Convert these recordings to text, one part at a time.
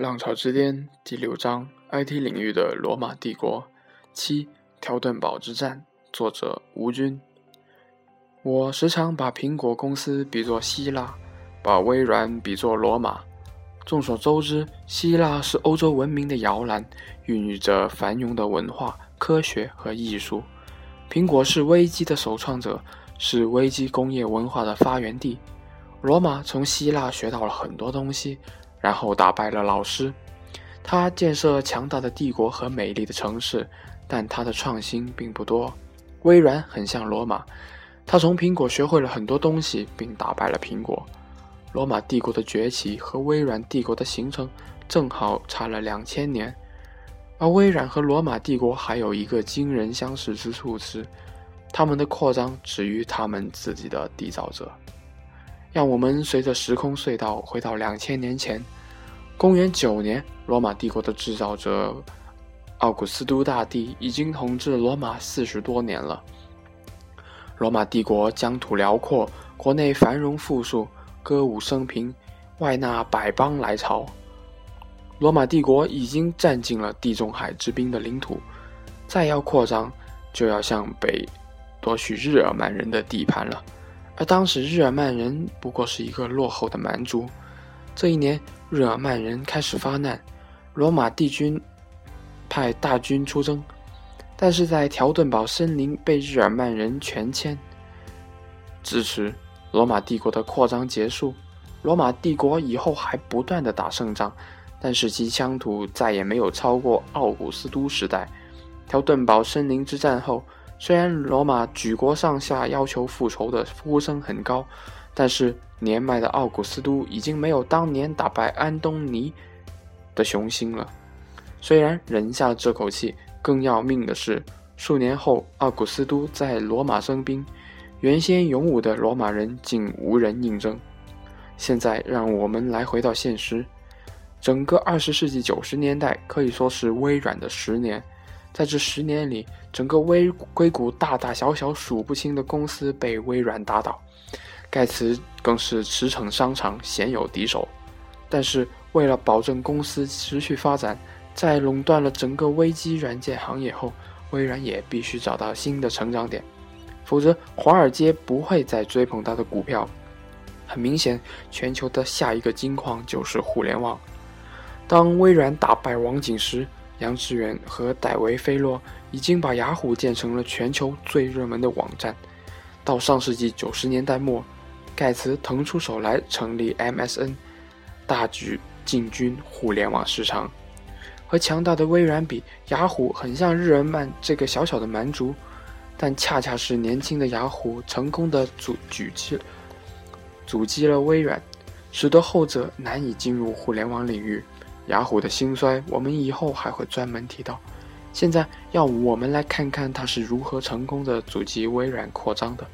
浪潮之巅第六章：IT 领域的罗马帝国。七条顿堡之战。作者：吴军。我时常把苹果公司比作希腊，把微软比作罗马。众所周知，希腊是欧洲文明的摇篮，孕育着繁荣的文化、科学和艺术。苹果是危机的首创者，是危机工业文化的发源地。罗马从希腊学到了很多东西。然后打败了老师，他建设强大的帝国和美丽的城市，但他的创新并不多。微软很像罗马，他从苹果学会了很多东西，并打败了苹果。罗马帝国的崛起和微软帝国的形成正好差了两千年，而微软和罗马帝国还有一个惊人相似之处是，他们的扩张止于他们自己的缔造者。让我们随着时空隧道回到两千年前，公元九年，罗马帝国的制造者奥古斯都大帝已经统治罗马四十多年了。罗马帝国疆土辽阔，国内繁荣富庶，歌舞升平，外纳百邦来朝。罗马帝国已经占尽了地中海之滨的领土，再要扩张，就要向北夺取日耳曼人的地盘了。而当时日耳曼人不过是一个落后的蛮族。这一年，日耳曼人开始发难，罗马帝军派大军出征，但是在条顿堡森林被日耳曼人全歼。至此，罗马帝国的扩张结束。罗马帝国以后还不断的打胜仗，但是其疆土再也没有超过奥古斯都时代。条顿堡森林之战后。虽然罗马举国上下要求复仇的呼声很高，但是年迈的奥古斯都已经没有当年打败安东尼的雄心了。虽然忍下这口气，更要命的是，数年后奥古斯都在罗马征兵，原先勇武的罗马人竟无人应征。现在让我们来回到现实，整个二十世纪九十年代可以说是微软的十年。在这十年里，整个微硅谷大大小小数不清的公司被微软打倒，盖茨更是驰骋商场，鲜有敌手。但是，为了保证公司持续发展，在垄断了整个危机软件行业后，微软也必须找到新的成长点，否则华尔街不会再追捧它的股票。很明显，全球的下一个金矿就是互联网。当微软打败网景时，杨致远和戴维·菲洛已经把雅虎建成了全球最热门的网站。到上世纪九十年代末，盖茨腾出手来成立 MSN，大举进军互联网市场。和强大的微软比，雅虎很像日耳曼这个小小的蛮族，但恰恰是年轻的雅虎成功的阻举击阻击了微软，使得后者难以进入互联网领域。雅虎的兴衰，我们以后还会专门提到。现在，让我们来看看它是如何成功的阻击微软扩张的。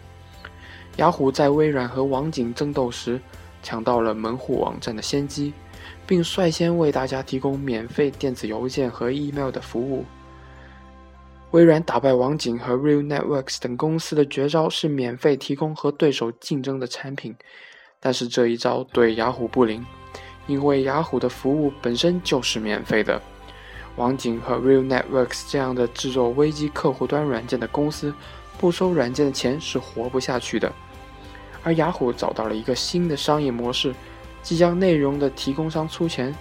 雅虎在微软和网景争斗时，抢到了门户网站的先机，并率先为大家提供免费电子邮件和 email 的服务。微软打败网景和 Real Networks 等公司的绝招是免费提供和对手竞争的产品，但是这一招对雅虎不灵。因为雅虎的服务本身就是免费的，网景和 Real Networks 这样的制作危机客户端软件的公司，不收软件的钱是活不下去的。而雅虎找到了一个新的商业模式，即将内容的提供商出钱，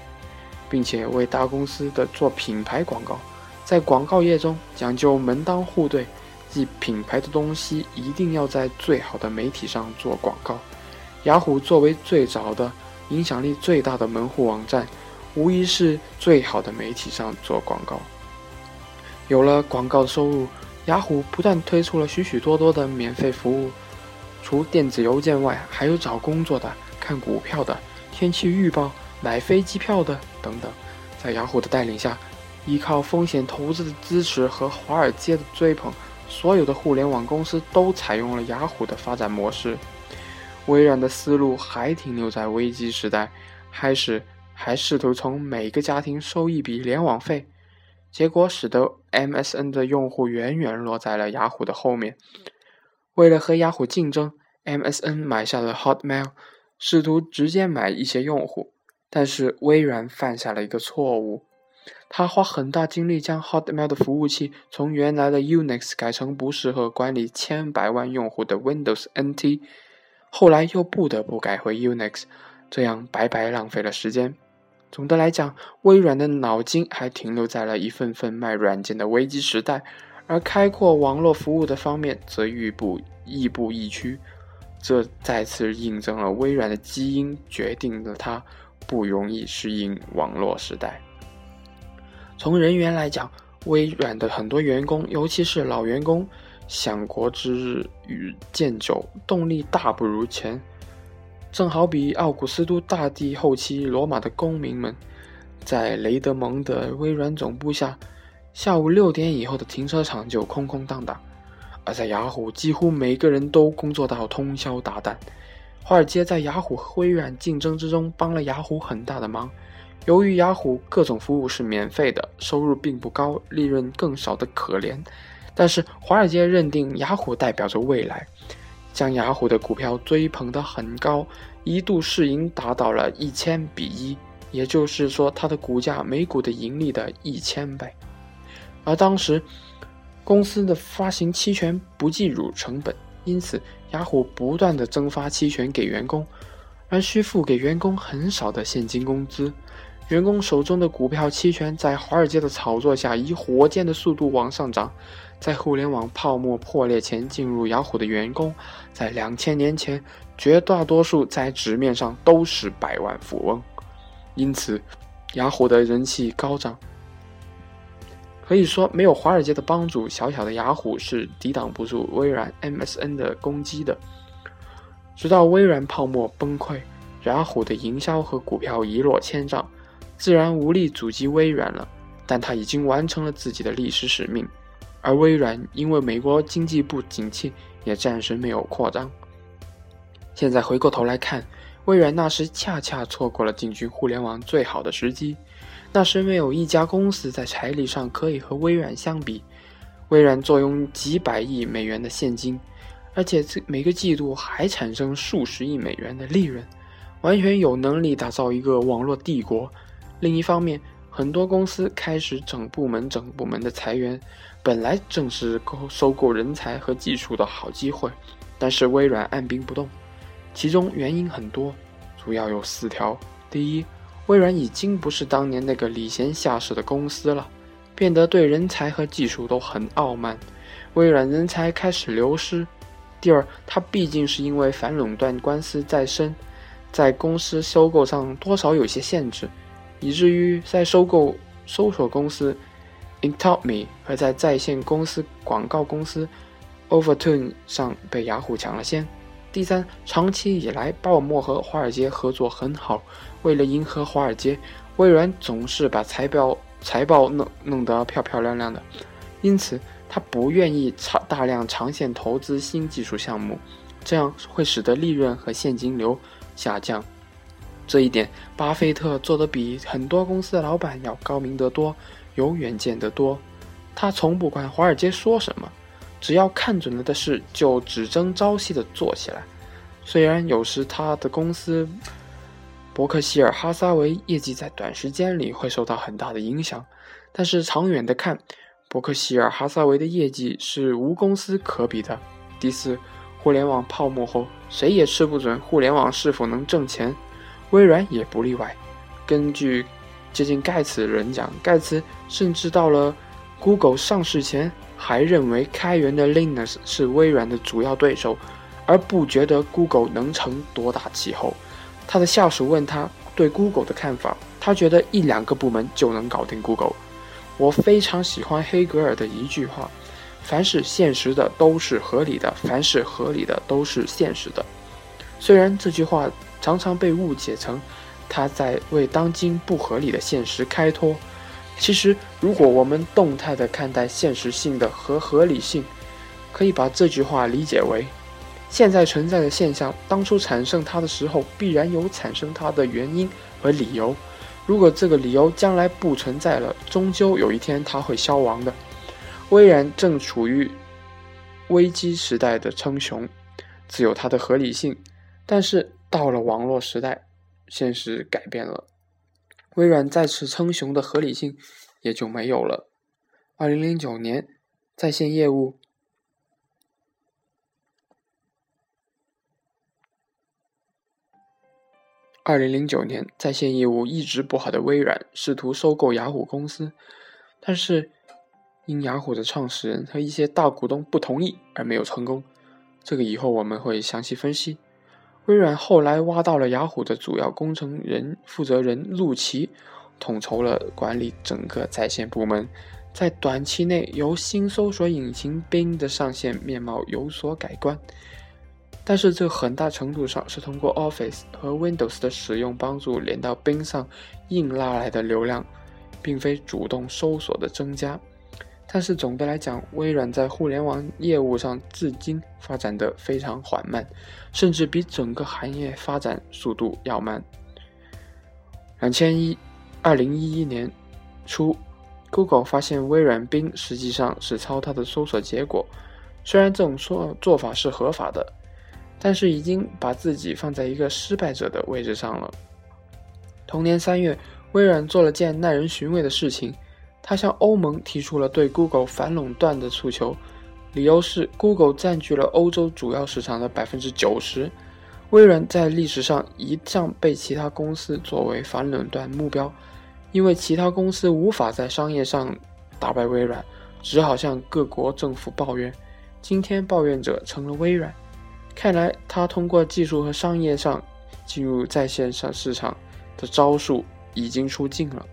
并且为大公司的做品牌广告，在广告业中讲究门当户对，即品牌的东西一定要在最好的媒体上做广告。雅虎作为最早的。影响力最大的门户网站，无疑是最好的媒体上做广告。有了广告收入，雅虎不但推出了许许多多的免费服务，除电子邮件外，还有找工作的、看股票的、天气预报、买飞机票的等等。在雅虎的带领下，依靠风险投资的支持和华尔街的追捧，所有的互联网公司都采用了雅虎的发展模式。微软的思路还停留在危机时代，开始还试图从每个家庭收一笔联网费，结果使得 MSN 的用户远远落在了雅虎的后面。为了和雅虎竞争，MSN 买下了 Hotmail，试图直接买一些用户，但是微软犯下了一个错误，他花很大精力将 Hotmail 的服务器从原来的 Unix 改成不适合管理千百万用户的 Windows NT，后来又不得不改回 Unix，这样白白浪费了时间。总的来讲，微软的脑筋还停留在了一份份卖软件的危机时代，而开阔网络服务的方面则愈步亦步亦趋。这再次印证了微软的基因决定了它不容易适应网络时代。从人员来讲，微软的很多员工，尤其是老员工，享国之日与渐久，动力大不如前。正好比奥古斯都大帝后期罗马的公民们，在雷德蒙的微软总部下，下午六点以后的停车场就空空荡荡。而在雅虎，几乎每个人都工作到通宵达旦。华尔街在雅虎和微软竞争之中帮了雅虎很大的忙。由于雅虎各种服务是免费的，收入并不高，利润更少的可怜。但是华尔街认定雅虎代表着未来，将雅虎的股票追捧得很高，一度市盈达到了一千比一，也就是说它的股价每股的盈利的一千倍。而当时。公司的发行期权不计入成本，因此雅虎不断的增发期权给员工，而需付给员工很少的现金工资。员工手中的股票期权在华尔街的炒作下以火箭的速度往上涨。在互联网泡沫破裂前进入雅虎的员工，在两千年前绝大多数在纸面上都是百万富翁，因此雅虎的人气高涨。可以说，没有华尔街的帮助，小小的雅虎是抵挡不住微软 MSN 的攻击的。直到微软泡沫崩溃，雅虎的营销和股票一落千丈，自然无力阻击微软了。但他已经完成了自己的历史使命，而微软因为美国经济不景气，也暂时没有扩张。现在回过头来看，微软那时恰恰错过了进军互联网最好的时机。那时没有一家公司在财力上可以和微软相比。微软坐拥几百亿美元的现金，而且每个季度还产生数十亿美元的利润，完全有能力打造一个网络帝国。另一方面，很多公司开始整部门、整部门的裁员，本来正是购收购人才和技术的好机会，但是微软按兵不动。其中原因很多，主要有四条：第一，微软已经不是当年那个礼贤下士的公司了，变得对人才和技术都很傲慢。微软人才开始流失。第二，它毕竟是因为反垄断官司在身，在公司收购上多少有些限制，以至于在收购搜索公司 Intome 和在在线公司广告公司 Overturn 上被雅虎抢了先。第三，长期以来，鲍尔默和华尔街合作很好。为了迎合华尔街，微软总是把财报财报弄弄得漂漂亮亮的，因此他不愿意长大量长线投资新技术项目，这样会使得利润和现金流下降。这一点，巴菲特做得比很多公司的老板要高明得多，有远见得多。他从不管华尔街说什么。只要看准了的事，就只争朝夕的做起来。虽然有时他的公司伯克希尔哈撒韦业绩在短时间里会受到很大的影响，但是长远的看，伯克希尔哈撒韦的业绩是无公司可比的。第四，互联网泡沫后，谁也吃不准互联网是否能挣钱，微软也不例外。根据接近盖茨的人讲，盖茨甚至到了 Google 上市前。还认为开源的 Linux 是微软的主要对手，而不觉得 Google 能成多大气候。他的下属问他对 Google 的看法，他觉得一两个部门就能搞定 Google。我非常喜欢黑格尔的一句话：“凡是现实的都是合理的，凡是合理的都是现实的。”虽然这句话常常被误解成他在为当今不合理的现实开脱。其实，如果我们动态的看待现实性的和合理性，可以把这句话理解为：现在存在的现象，当初产生它的时候，必然有产生它的原因和理由。如果这个理由将来不存在了，终究有一天它会消亡的。微软正处于危机时代的称雄，自有它的合理性。但是到了网络时代，现实改变了，微软再次称雄的合理性也就没有了。二零零九年，在线业务。二零零九年，在线业务一直不好的微软试图收购雅虎公司，但是因雅虎的创始人和一些大股东不同意而没有成功。这个以后我们会详细分析。微软后来挖到了雅虎的主要工程人负责人陆奇，统筹了管理整个在线部门，在短期内由新搜索引擎 Bing 的上线面貌有所改观。但是这很大程度上是通过 Office 和 Windows 的使用帮助连到 Bing 上硬拉来的流量，并非主动搜索的增加。但是总的来讲，微软在互联网业务上至今发展的非常缓慢，甚至比整个行业发展速度要慢。两千一二零一一年初，Google 发现微软 Bing 实际上是抄它的搜索结果，虽然这种说做法是合法的。但是已经把自己放在一个失败者的位置上了。同年三月，微软做了件耐人寻味的事情，他向欧盟提出了对 Google 反垄断的诉求，理由是 Google 占据了欧洲主要市场的百分之九十。微软在历史上一向被其他公司作为反垄断目标，因为其他公司无法在商业上打败微软，只好向各国政府抱怨。今天，抱怨者成了微软。看来，他通过技术和商业上进入在线上市场的招数已经出尽了。